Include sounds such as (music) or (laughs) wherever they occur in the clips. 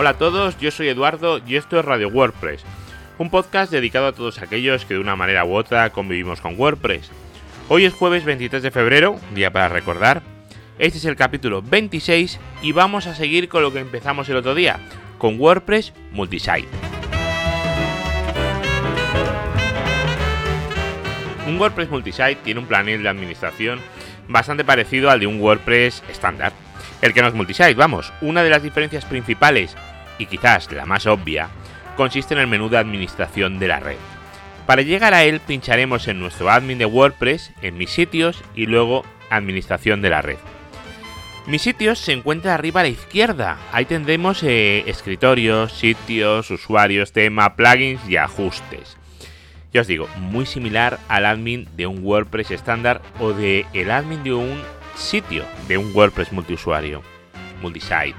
Hola a todos, yo soy Eduardo y esto es Radio WordPress, un podcast dedicado a todos aquellos que de una manera u otra convivimos con WordPress. Hoy es jueves 23 de febrero, día para recordar. Este es el capítulo 26 y vamos a seguir con lo que empezamos el otro día, con WordPress Multisite. Un WordPress Multisite tiene un panel de administración bastante parecido al de un WordPress estándar. El que no es multisite, vamos. Una de las diferencias principales, y quizás la más obvia, consiste en el menú de administración de la red. Para llegar a él pincharemos en nuestro admin de WordPress, en mis sitios y luego administración de la red. Mis sitios se encuentra arriba a la izquierda. Ahí tendremos eh, escritorios, sitios, usuarios, tema, plugins y ajustes. Ya os digo, muy similar al admin de un WordPress estándar o de el admin de un sitio de un WordPress multiusuario, multisite.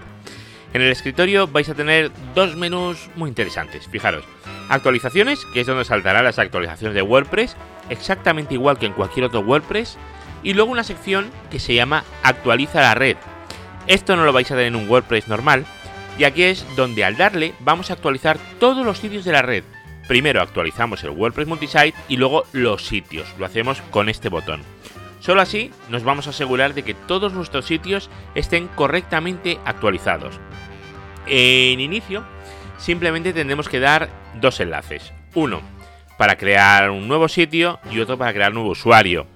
En el escritorio vais a tener dos menús muy interesantes. Fijaros, actualizaciones, que es donde saltarán las actualizaciones de WordPress, exactamente igual que en cualquier otro WordPress, y luego una sección que se llama actualiza la red. Esto no lo vais a tener en un WordPress normal, y aquí es donde al darle vamos a actualizar todos los sitios de la red. Primero actualizamos el WordPress multisite y luego los sitios. Lo hacemos con este botón. Solo así nos vamos a asegurar de que todos nuestros sitios estén correctamente actualizados. En inicio, simplemente tendremos que dar dos enlaces. Uno para crear un nuevo sitio y otro para crear un nuevo usuario.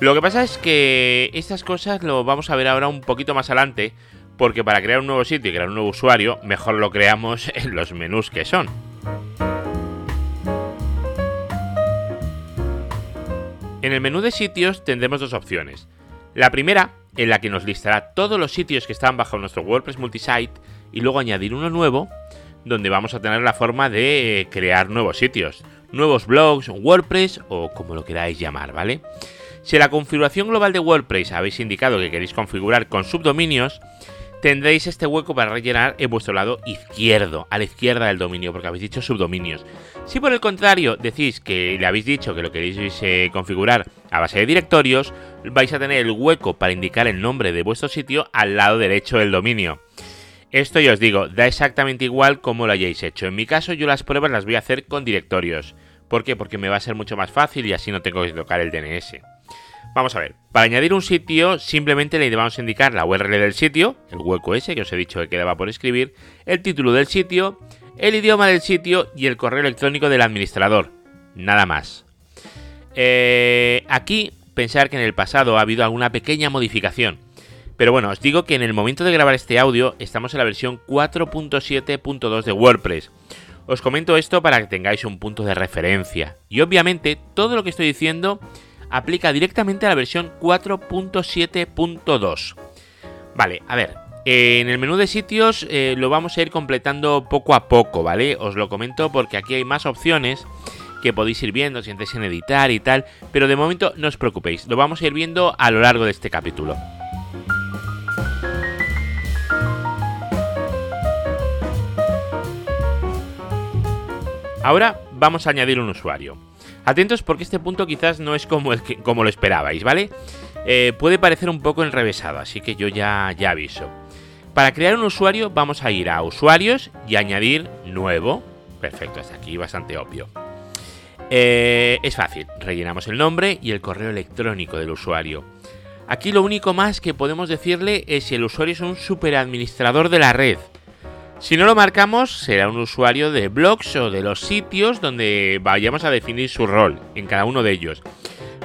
Lo que pasa es que estas cosas lo vamos a ver ahora un poquito más adelante, porque para crear un nuevo sitio y crear un nuevo usuario, mejor lo creamos (laughs) en los menús que son. En el menú de sitios tendremos dos opciones. La primera, en la que nos listará todos los sitios que están bajo nuestro WordPress multisite y luego añadir uno nuevo, donde vamos a tener la forma de crear nuevos sitios, nuevos blogs, WordPress o como lo queráis llamar, ¿vale? Si la configuración global de WordPress habéis indicado que queréis configurar con subdominios, tendréis este hueco para rellenar en vuestro lado izquierdo, a la izquierda del dominio, porque habéis dicho subdominios. Si por el contrario decís que le habéis dicho que lo queréis eh, configurar a base de directorios, vais a tener el hueco para indicar el nombre de vuestro sitio al lado derecho del dominio. Esto ya os digo, da exactamente igual como lo hayáis hecho. En mi caso yo las pruebas las voy a hacer con directorios. ¿Por qué? Porque me va a ser mucho más fácil y así no tengo que tocar el DNS. Vamos a ver, para añadir un sitio simplemente le vamos a indicar la URL del sitio, el hueco ese que os he dicho que quedaba por escribir, el título del sitio, el idioma del sitio y el correo electrónico del administrador. Nada más. Eh, aquí pensar que en el pasado ha habido alguna pequeña modificación. Pero bueno, os digo que en el momento de grabar este audio estamos en la versión 4.7.2 de WordPress. Os comento esto para que tengáis un punto de referencia. Y obviamente todo lo que estoy diciendo aplica directamente a la versión 4.7.2. Vale, a ver, en el menú de sitios eh, lo vamos a ir completando poco a poco, ¿vale? Os lo comento porque aquí hay más opciones que podéis ir viendo si entréis en editar y tal, pero de momento no os preocupéis, lo vamos a ir viendo a lo largo de este capítulo. Ahora vamos a añadir un usuario. Atentos porque este punto quizás no es como, como lo esperabais, ¿vale? Eh, puede parecer un poco enrevesado, así que yo ya, ya aviso. Para crear un usuario vamos a ir a usuarios y añadir nuevo. Perfecto, hasta aquí bastante obvio. Eh, es fácil, rellenamos el nombre y el correo electrónico del usuario. Aquí lo único más que podemos decirle es si el usuario es un superadministrador de la red. Si no lo marcamos, será un usuario de blogs o de los sitios donde vayamos a definir su rol en cada uno de ellos.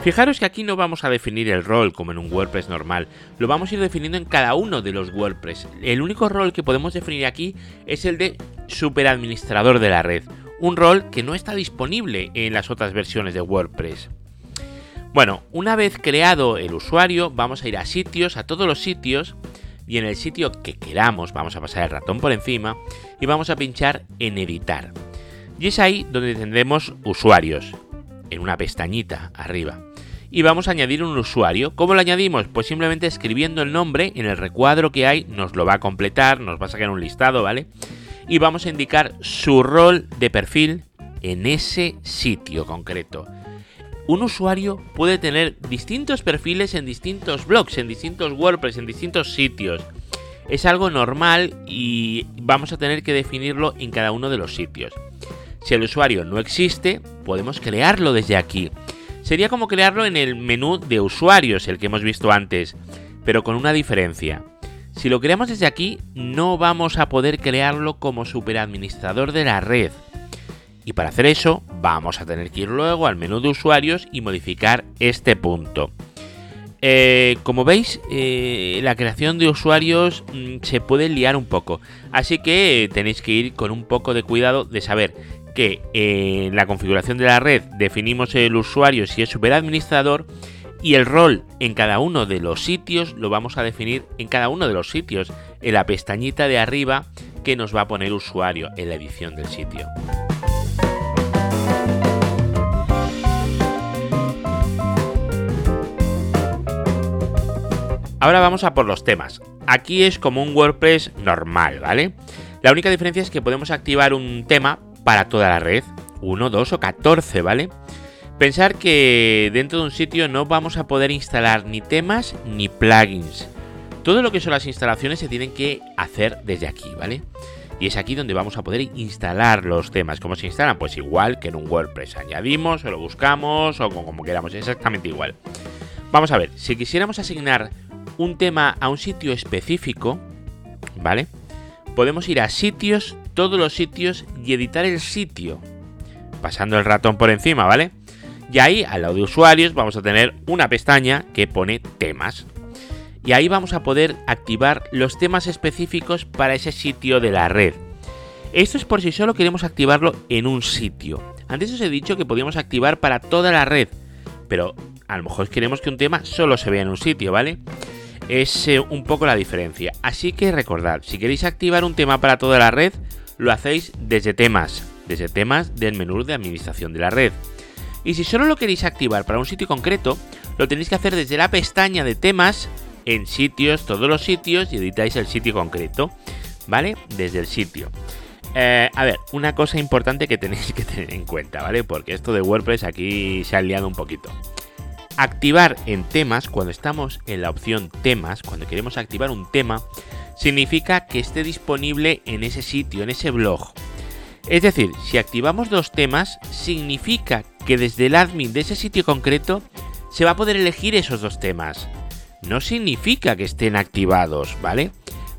Fijaros que aquí no vamos a definir el rol como en un WordPress normal, lo vamos a ir definiendo en cada uno de los WordPress. El único rol que podemos definir aquí es el de superadministrador de la red, un rol que no está disponible en las otras versiones de WordPress. Bueno, una vez creado el usuario, vamos a ir a sitios, a todos los sitios, y en el sitio que queramos vamos a pasar el ratón por encima y vamos a pinchar en editar. Y es ahí donde tendremos usuarios, en una pestañita arriba. Y vamos a añadir un usuario. ¿Cómo lo añadimos? Pues simplemente escribiendo el nombre en el recuadro que hay, nos lo va a completar, nos va a sacar un listado, ¿vale? Y vamos a indicar su rol de perfil en ese sitio concreto un usuario puede tener distintos perfiles en distintos blogs, en distintos WordPress, en distintos sitios. Es algo normal y vamos a tener que definirlo en cada uno de los sitios. Si el usuario no existe, podemos crearlo desde aquí. Sería como crearlo en el menú de usuarios, el que hemos visto antes, pero con una diferencia. Si lo creamos desde aquí, no vamos a poder crearlo como superadministrador de la red. Y para hacer eso, vamos a tener que ir luego al menú de usuarios y modificar este punto. Eh, como veis, eh, la creación de usuarios mm, se puede liar un poco, así que tenéis que ir con un poco de cuidado de saber que en la configuración de la red definimos el usuario si es superadministrador y el rol en cada uno de los sitios lo vamos a definir en cada uno de los sitios, en la pestañita de arriba que nos va a poner usuario en la edición del sitio. Ahora vamos a por los temas. Aquí es como un WordPress normal, ¿vale? La única diferencia es que podemos activar un tema para toda la red, 1, 2 o 14, ¿vale? Pensar que dentro de un sitio no vamos a poder instalar ni temas ni plugins. Todo lo que son las instalaciones se tienen que hacer desde aquí, ¿vale? Y es aquí donde vamos a poder instalar los temas. ¿Cómo se instalan? Pues igual que en un WordPress. Añadimos o lo buscamos o como queramos, exactamente igual. Vamos a ver, si quisiéramos asignar un tema a un sitio específico, ¿vale? Podemos ir a sitios, todos los sitios y editar el sitio. Pasando el ratón por encima, ¿vale? Y ahí, al lado de usuarios, vamos a tener una pestaña que pone temas. Y ahí vamos a poder activar los temas específicos para ese sitio de la red. Esto es por si solo queremos activarlo en un sitio. Antes os he dicho que podíamos activar para toda la red, pero a lo mejor queremos que un tema solo se vea en un sitio, ¿vale? Es eh, un poco la diferencia. Así que recordad, si queréis activar un tema para toda la red, lo hacéis desde temas, desde temas del menú de administración de la red. Y si solo lo queréis activar para un sitio concreto, lo tenéis que hacer desde la pestaña de temas, en sitios, todos los sitios, y editáis el sitio concreto, ¿vale? Desde el sitio. Eh, a ver, una cosa importante que tenéis que tener en cuenta, ¿vale? Porque esto de WordPress aquí se ha liado un poquito. Activar en temas, cuando estamos en la opción temas, cuando queremos activar un tema, significa que esté disponible en ese sitio, en ese blog. Es decir, si activamos dos temas, significa que desde el admin de ese sitio concreto se va a poder elegir esos dos temas. No significa que estén activados, ¿vale?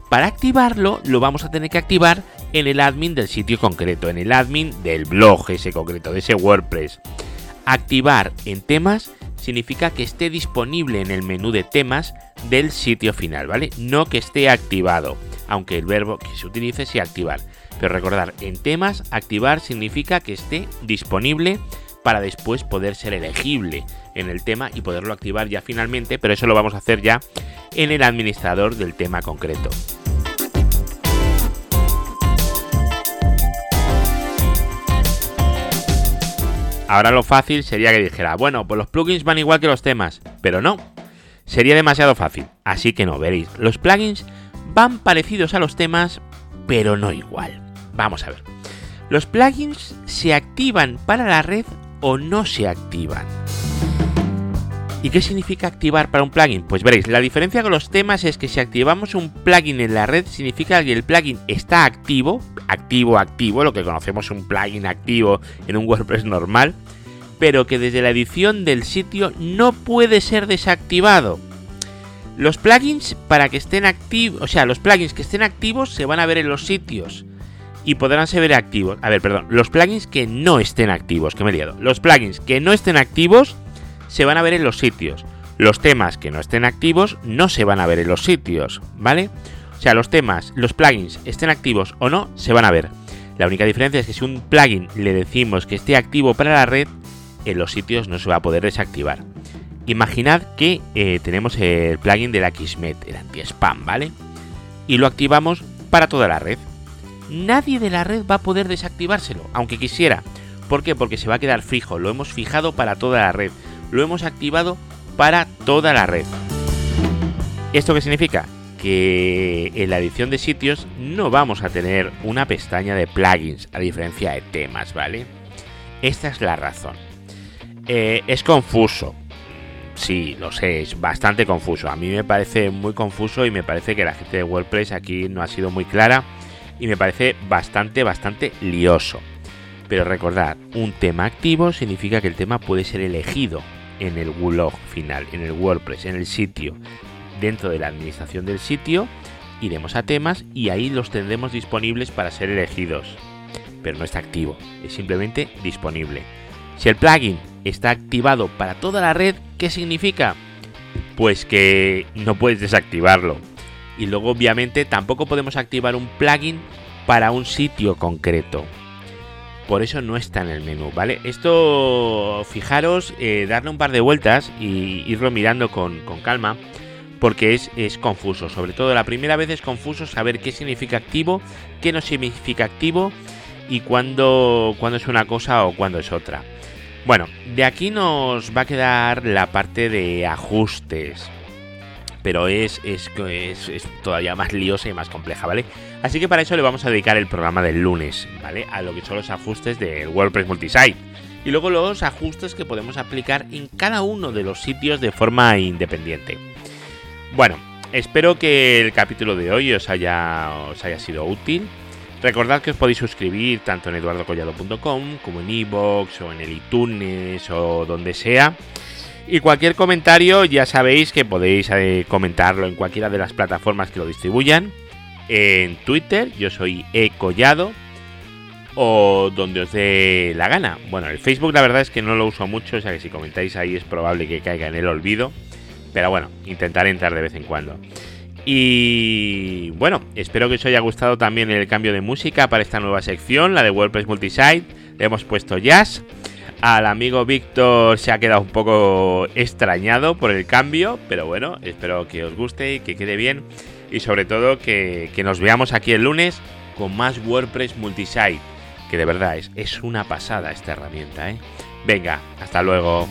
Para activarlo lo vamos a tener que activar en el admin del sitio concreto, en el admin del blog ese concreto, de ese WordPress. Activar en temas significa que esté disponible en el menú de temas del sitio final, ¿vale? No que esté activado, aunque el verbo que se utilice sea activar. Pero recordar, en temas, activar significa que esté disponible para después poder ser elegible en el tema y poderlo activar ya finalmente, pero eso lo vamos a hacer ya en el administrador del tema concreto. Ahora lo fácil sería que dijera, bueno, pues los plugins van igual que los temas, pero no. Sería demasiado fácil, así que no, veréis, los plugins van parecidos a los temas, pero no igual. Vamos a ver. Los plugins se activan para la red o no se activan. ¿Y qué significa activar para un plugin? Pues veréis, la diferencia con los temas es que si activamos un plugin en la red significa que el plugin está activo, activo, activo, lo que conocemos un plugin activo en un WordPress normal, pero que desde la edición del sitio no puede ser desactivado. Los plugins para que estén activos, o sea, los plugins que estén activos se van a ver en los sitios y podrán ser activos. A ver, perdón, los plugins que no estén activos, que me he liado. Los plugins que no estén activos se van a ver en los sitios. Los temas que no estén activos no se van a ver en los sitios, ¿vale? O sea, los temas, los plugins, estén activos o no, se van a ver. La única diferencia es que si un plugin le decimos que esté activo para la red, en los sitios no se va a poder desactivar. Imaginad que eh, tenemos el plugin de la Kismet, el anti-spam, ¿vale? Y lo activamos para toda la red. Nadie de la red va a poder desactivárselo, aunque quisiera. ¿Por qué? Porque se va a quedar fijo, lo hemos fijado para toda la red lo hemos activado para toda la red. ¿Esto qué significa? Que en la edición de sitios no vamos a tener una pestaña de plugins, a diferencia de temas, ¿vale? Esta es la razón. Eh, es confuso. sí, lo sé, es bastante confuso. A mí me parece muy confuso y me parece que la gente de WordPress aquí no ha sido muy clara y me parece bastante, bastante lioso. Pero recordad, un tema activo significa que el tema puede ser elegido en el blog final, en el WordPress, en el sitio. Dentro de la administración del sitio, iremos a temas y ahí los tendremos disponibles para ser elegidos. Pero no está activo, es simplemente disponible. Si el plugin está activado para toda la red, ¿qué significa? Pues que no puedes desactivarlo. Y luego obviamente tampoco podemos activar un plugin para un sitio concreto. Por eso no está en el menú, ¿vale? Esto, fijaros, eh, darle un par de vueltas y irlo mirando con, calma, porque es, confuso. Sobre todo la primera vez es confuso saber qué significa activo, qué no significa activo y cuándo, cuándo es una cosa o cuándo es otra. Bueno, de aquí nos va a quedar la parte de ajustes. Pero es, es, es, todavía más liosa y más compleja, ¿vale? Así que para eso le vamos a dedicar el programa del lunes, ¿vale? A lo que son los ajustes del WordPress Multisite. Y luego los ajustes que podemos aplicar en cada uno de los sitios de forma independiente. Bueno, espero que el capítulo de hoy os haya, os haya sido útil. Recordad que os podéis suscribir tanto en eduardocollado.com como en iVoox o en el iTunes o donde sea. Y cualquier comentario ya sabéis que podéis eh, comentarlo en cualquiera de las plataformas que lo distribuyan. En Twitter yo soy ecollado o donde os dé la gana. Bueno, el Facebook la verdad es que no lo uso mucho, o sea que si comentáis ahí es probable que caiga en el olvido. Pero bueno, intentaré entrar de vez en cuando. Y bueno, espero que os haya gustado también el cambio de música para esta nueva sección, la de WordPress Multisite. Le hemos puesto jazz. Al amigo Víctor se ha quedado un poco extrañado por el cambio, pero bueno, espero que os guste y que quede bien. Y sobre todo que, nos veamos aquí el lunes con más WordPress Multisite, que de verdad es, es una pasada esta herramienta. ¿eh? Venga, hasta luego.